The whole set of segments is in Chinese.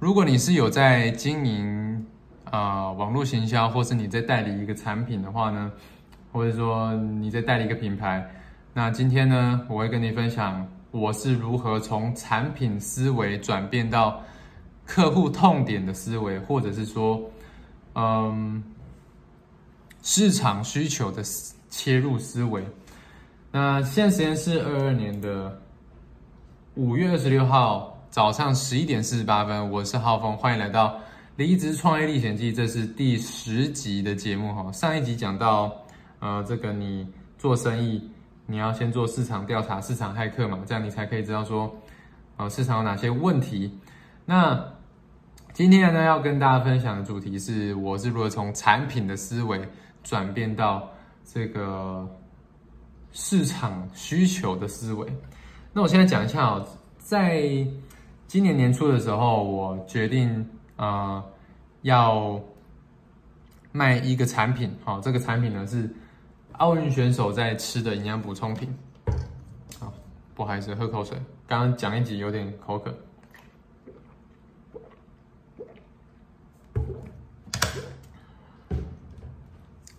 如果你是有在经营啊网络行销，或是你在代理一个产品的话呢，或者说你在代理一个品牌，那今天呢，我会跟你分享我是如何从产品思维转变到客户痛点的思维，或者是说，嗯，市场需求的切入思维。那现在时间是二二年的五月二十六号。早上十一点四十八分，我是浩峰，欢迎来到《离职创业历险记》，这是第十集的节目哈。上一集讲到，呃，这个你做生意，你要先做市场调查、市场骇客嘛，这样你才可以知道说，呃，市场有哪些问题。那今天呢，要跟大家分享的主题是，我是如何从产品的思维转变到这个市场需求的思维。那我现在讲一下哦，在今年年初的时候，我决定啊要卖一个产品，好，这个产品呢是奥运选手在吃的营养补充品。好，不好意思，喝口水，刚刚讲一集有点口渴。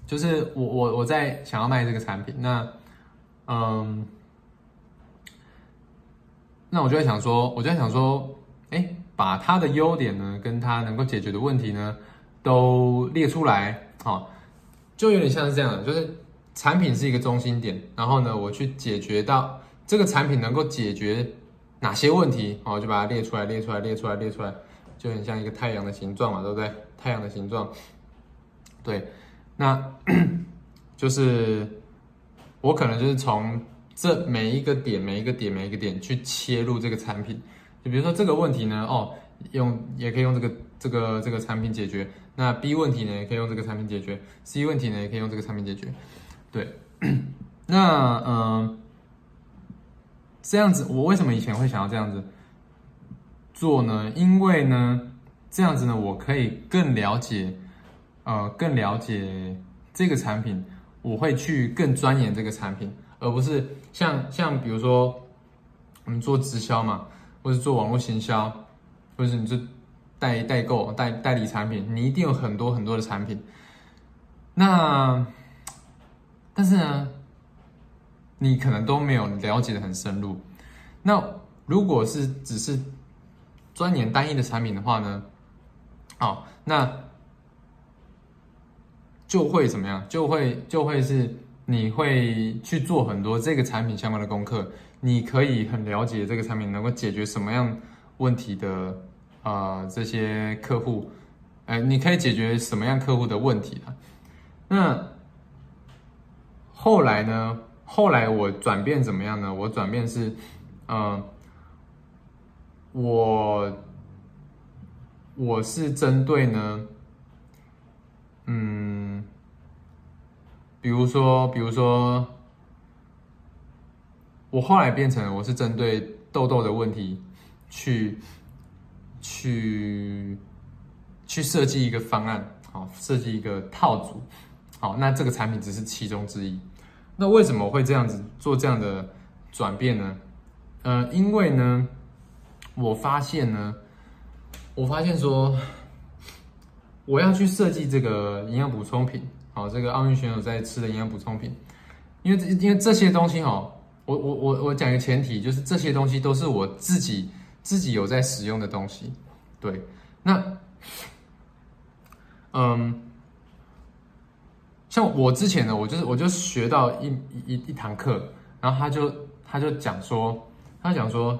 就是我我我在想要卖这个产品，那嗯。那我就在想说，我就在想说，哎，把它的优点呢，跟它能够解决的问题呢，都列出来，好，就有点像是这样的，就是产品是一个中心点，然后呢，我去解决到这个产品能够解决哪些问题，好，就把它列出来，列出来，列出来，列出来，就很像一个太阳的形状嘛，对不对？太阳的形状，对，那 就是我可能就是从。这每一个点，每一个点，每一个点去切入这个产品，就比如说这个问题呢，哦，用也可以用这个这个这个产品解决。那 B 问题呢，也可以用这个产品解决。C 问题呢，也可以用这个产品解决。对，那嗯，这样子，我为什么以前会想要这样子做呢？因为呢，这样子呢，我可以更了解，呃，更了解这个产品，我会去更钻研这个产品。而不是像像比如说，我们做直销嘛，或者做网络行销，或者是你就代代购代代理产品，你一定有很多很多的产品。那但是呢，你可能都没有了解的很深入。那如果是只是钻研单一的产品的话呢，哦，那就会怎么样？就会就会是。你会去做很多这个产品相关的功课，你可以很了解这个产品能够解决什么样问题的啊这些客户，哎，你可以解决什么样客户的问题啊？那后来呢？后来我转变怎么样呢？我转变是，嗯，我我是针对呢，嗯。比如说，比如说，我后来变成我是针对痘痘的问题去去去设计一个方案，好，设计一个套组，好，那这个产品只是其中之一。那为什么会这样子做这样的转变呢？呃，因为呢，我发现呢，我发现说，我要去设计这个营养补充品。好，这个奥运选手在吃的营养补充品，因为因为这些东西哈，我我我我讲一个前提，就是这些东西都是我自己自己有在使用的东西，对，那，嗯，像我之前呢，我就是我就学到一一一堂课，然后他就他就讲说，他讲说，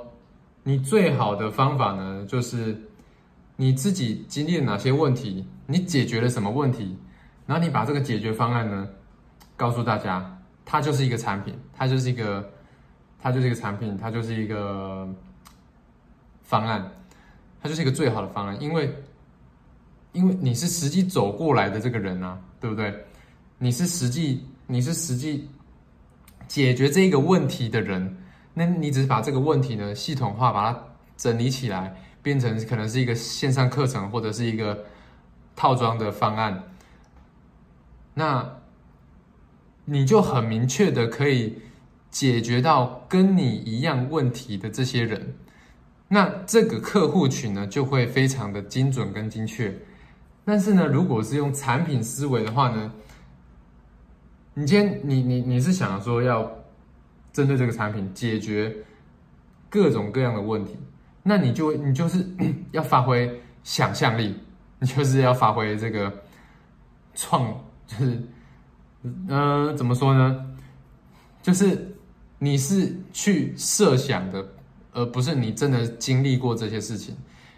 你最好的方法呢，就是你自己经历了哪些问题，你解决了什么问题。然后你把这个解决方案呢，告诉大家，它就是一个产品，它就是一个，它就是一个产品，它就是一个方案，它就是一个最好的方案，因为，因为你是实际走过来的这个人啊，对不对？你是实际，你是实际解决这个问题的人，那你只是把这个问题呢系统化，把它整理起来，变成可能是一个线上课程或者是一个套装的方案。那你就很明确的可以解决到跟你一样问题的这些人，那这个客户群呢就会非常的精准跟精确。但是呢，如果是用产品思维的话呢，你今天你你你是想说要针对这个产品解决各种各样的问题，那你就你就是 要发挥想象力，你就是要发挥这个创，就是嗯怎么说呢？就是你是去设想的，而不是你真的经历过这些事情。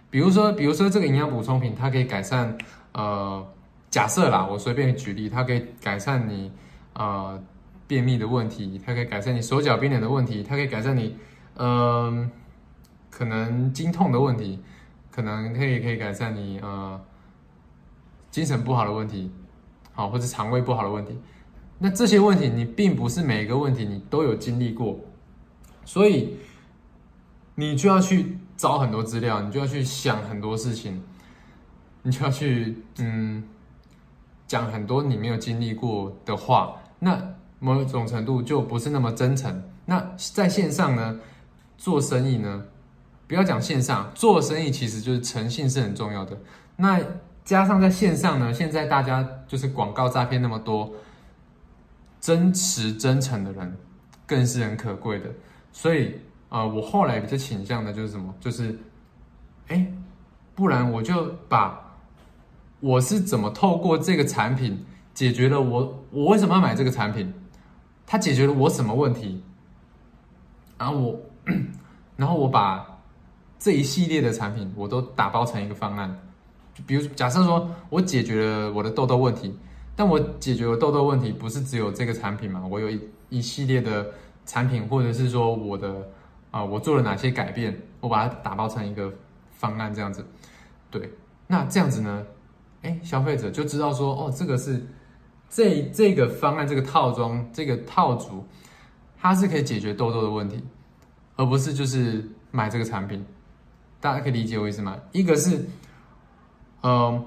比如说，比如说这个营养补充品，它可以改善呃，假设啦，我随便举例，它可以改善你呃便秘的问题，它可以改善你手脚冰冷的问题，它可以改善你嗯可能经痛的问题，可能可以可以改善你呃精神不好的问题，好或者肠胃不好的问题。那这些问题你并不是每一个问题你都有经历过，所以你就要去找很多资料，你就要去想很多事情，你就要去嗯讲很多你没有经历过的话，那某种程度就不是那么真诚。那在线上呢，做生意呢，不要讲线上做生意，其实就是诚信是很重要的。那加上在线上呢，现在大家就是广告诈骗那么多。真实真诚的人更是很可贵的，所以呃，我后来比较倾向的就是什么？就是，哎，不然我就把我是怎么透过这个产品解决了我我为什么要买这个产品？它解决了我什么问题？然后我，然后我把这一系列的产品我都打包成一个方案，比如假设说我解决了我的痘痘问题。但我解决了痘痘问题，不是只有这个产品嘛？我有一一系列的产品，或者是说我的啊，我做了哪些改变？我把它打包成一个方案，这样子。对，那这样子呢？哎，消费者就知道说，哦，这个是这这个方案，这个套装，这个套组，它是可以解决痘痘的问题，而不是就是买这个产品。大家可以理解我意思吗？一个是，嗯。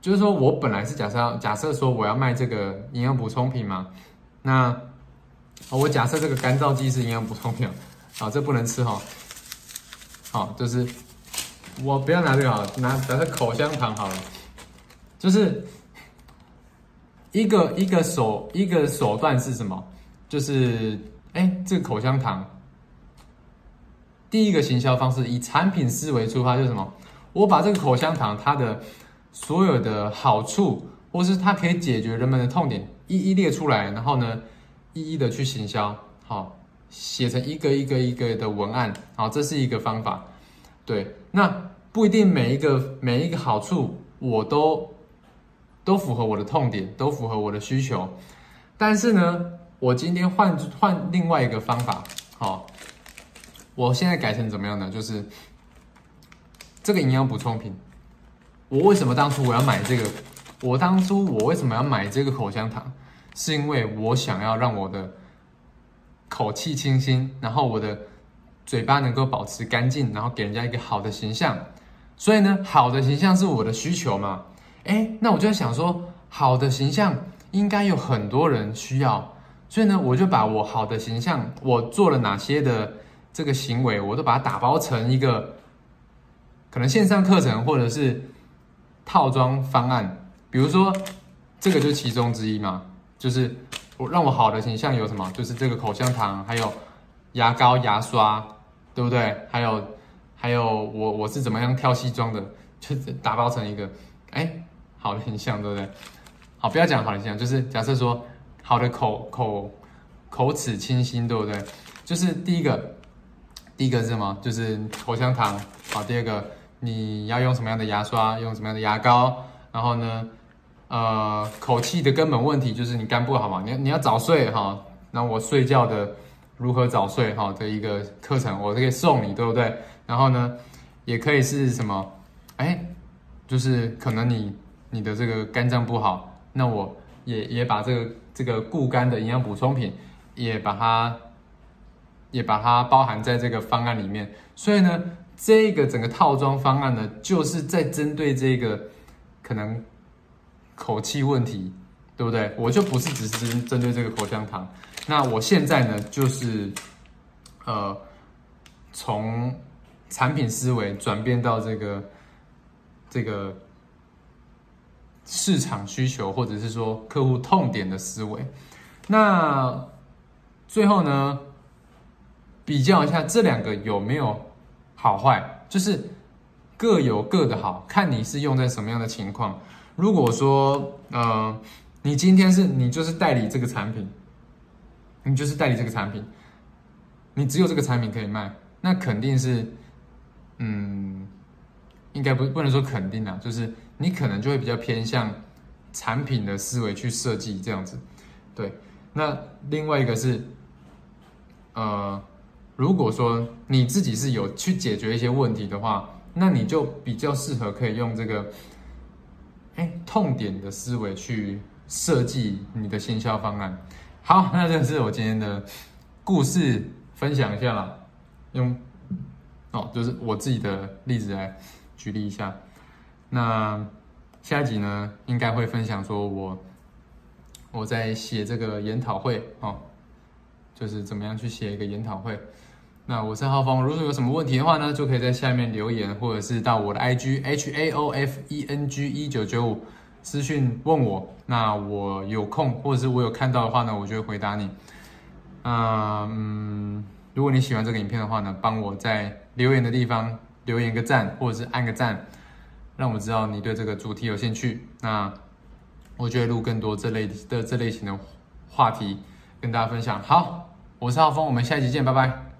就是说，我本来是假设假设说我要卖这个营养补充品嘛，那我假设这个干燥剂是营养补充品，好，这不能吃哈，好，就是我不要拿这个啊，拿假设口香糖好了，就是一个一个手一个手段是什么？就是哎，这个口香糖，第一个行销方式以产品思维出发，就是什么？我把这个口香糖它的。所有的好处，或是它可以解决人们的痛点，一一列出来，然后呢，一一的去行销，好，写成一个一个一个的文案，好，这是一个方法。对，那不一定每一个每一个好处我都都符合我的痛点，都符合我的需求，但是呢，我今天换换另外一个方法，好，我现在改成怎么样呢？就是这个营养补充品。我为什么当初我要买这个？我当初我为什么要买这个口香糖？是因为我想要让我的口气清新，然后我的嘴巴能够保持干净，然后给人家一个好的形象。所以呢，好的形象是我的需求嘛？哎，那我就想说，好的形象应该有很多人需要，所以呢，我就把我好的形象，我做了哪些的这个行为，我都把它打包成一个可能线上课程，或者是。套装方案，比如说这个就是其中之一嘛，就是我让我好的形象有什么？就是这个口香糖，还有牙膏、牙刷，对不对？还有还有我我是怎么样挑西装的，就打包成一个哎好的形象，对不对？好，不要讲好的形象，就是假设说好的口口口齿清新，对不对？就是第一个第一个是什么？就是口香糖，好，第二个。你要用什么样的牙刷，用什么样的牙膏？然后呢，呃，口气的根本问题就是你肝不好嘛。你你要早睡哈，那我睡觉的如何早睡哈的一个课程，我可以送你，对不对？然后呢，也可以是什么？哎，就是可能你你的这个肝脏不好，那我也也把这个这个固肝的营养补充品也把它也把它包含在这个方案里面。所以呢。这个整个套装方案呢，就是在针对这个可能口气问题，对不对？我就不是只是针对这个口香糖。那我现在呢，就是呃从产品思维转变到这个这个市场需求，或者是说客户痛点的思维。那最后呢，比较一下这两个有没有好坏，就是各有各的好，看你是用在什么样的情况。如果说，呃，你今天是你就是代理这个产品，你就是代理这个产品，你只有这个产品可以卖，那肯定是，嗯，应该不不能说肯定啊，就是你可能就会比较偏向产品的思维去设计这样子，对。那另外一个是，呃，如果说你自己是有去解决一些问题的话，那你就比较适合可以用这个，哎，痛点的思维去设计你的行销方案。好，那这是我今天的故事分享一下啦，用哦，就是我自己的例子来举例一下。那下一集呢，应该会分享说我。我在写这个研讨会哦，就是怎么样去写一个研讨会。那我是浩峰，如果有什么问题的话呢，就可以在下面留言，或者是到我的 IG H A O F E N G 一九九五私讯问我。那我有空或者是我有看到的话呢，我就会回答你。嗯，如果你喜欢这个影片的话呢，帮我在留言的地方留言个赞，或者是按个赞，让我知道你对这个主题有兴趣。那。我就会录更多这类的这类型的话题跟大家分享。好，我是浩峰，我们下期见，拜拜。